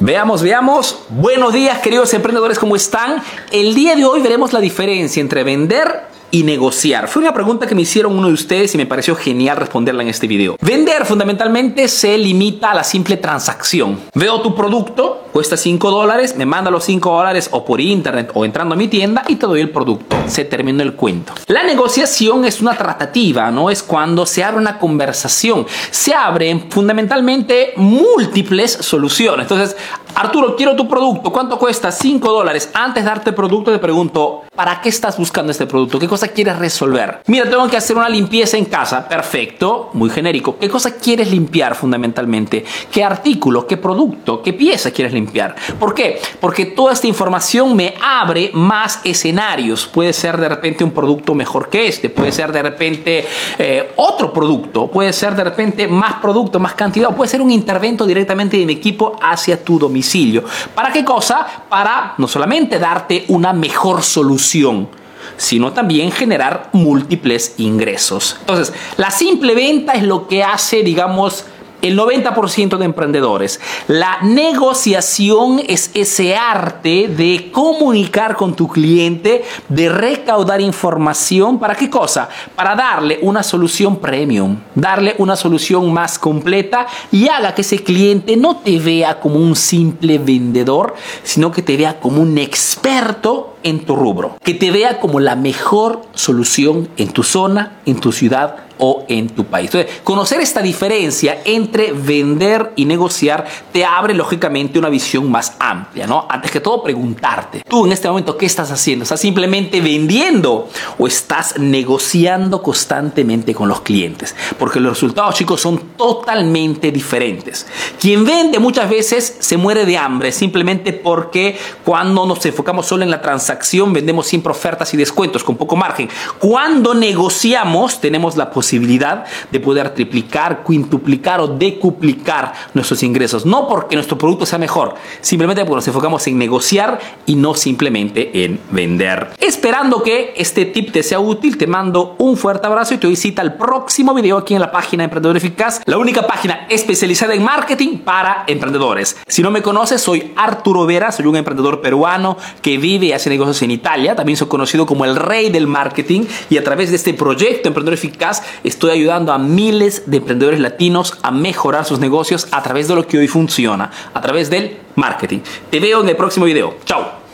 Veamos, veamos. Buenos días, queridos emprendedores, ¿cómo están? El día de hoy veremos la diferencia entre vender y negociar? Fue una pregunta que me hicieron uno de ustedes y me pareció genial responderla en este video. Vender fundamentalmente se limita a la simple transacción. Veo tu producto, cuesta 5 dólares, me manda los 5 dólares o por internet o entrando a mi tienda y te doy el producto. Se terminó el cuento. La negociación es una tratativa, no es cuando se abre una conversación. Se abren fundamentalmente múltiples soluciones. Entonces, Arturo, quiero tu producto. ¿Cuánto cuesta? 5 dólares. Antes de darte el producto, te pregunto, ¿para qué estás buscando este producto? ¿Qué cosa quieres resolver? Mira, tengo que hacer una limpieza en casa. Perfecto, muy genérico. ¿Qué cosa quieres limpiar fundamentalmente? ¿Qué artículo, qué producto, qué pieza quieres limpiar? ¿Por qué? Porque toda esta información me abre más escenarios. Puede ser de repente un producto mejor que este, puede ser de repente eh, otro producto, puede ser de repente más producto, más cantidad, o puede ser un intervento directamente de mi equipo hacia tu domicilio. ¿Para qué cosa? Para no solamente darte una mejor solución, sino también generar múltiples ingresos. Entonces, la simple venta es lo que hace, digamos, el 90% de emprendedores. La negociación es ese arte de comunicar con tu cliente, de recaudar información. ¿Para qué cosa? Para darle una solución premium, darle una solución más completa y haga que ese cliente no te vea como un simple vendedor, sino que te vea como un experto en tu rubro, que te vea como la mejor solución en tu zona, en tu ciudad o en tu país. Entonces, conocer esta diferencia entre vender y negociar te abre lógicamente una visión más amplia, ¿no? Antes que todo, preguntarte, tú en este momento, ¿qué estás haciendo? ¿Estás simplemente vendiendo o estás negociando constantemente con los clientes? Porque los resultados, chicos, son totalmente diferentes. Quien vende muchas veces se muere de hambre simplemente porque cuando nos enfocamos solo en la transacción vendemos siempre ofertas y descuentos con poco margen. Cuando negociamos tenemos la posibilidad de poder triplicar, quintuplicar o decuplicar nuestros ingresos. No porque nuestro producto sea mejor, simplemente porque nos enfocamos en negociar y no simplemente en vender. Esperando que este tip te sea útil, te mando un fuerte abrazo y te doy cita al próximo video aquí en la página Emprendedor Eficaz, la única página especializada en marketing para emprendedores. Si no me conoces, soy Arturo Vera, soy un emprendedor peruano que vive y hace en Italia. También soy conocido como el rey del marketing y a través de este proyecto Emprendedor Eficaz estoy ayudando a miles de emprendedores latinos a mejorar sus negocios a través de lo que hoy funciona, a través del marketing. Te veo en el próximo video. Chao.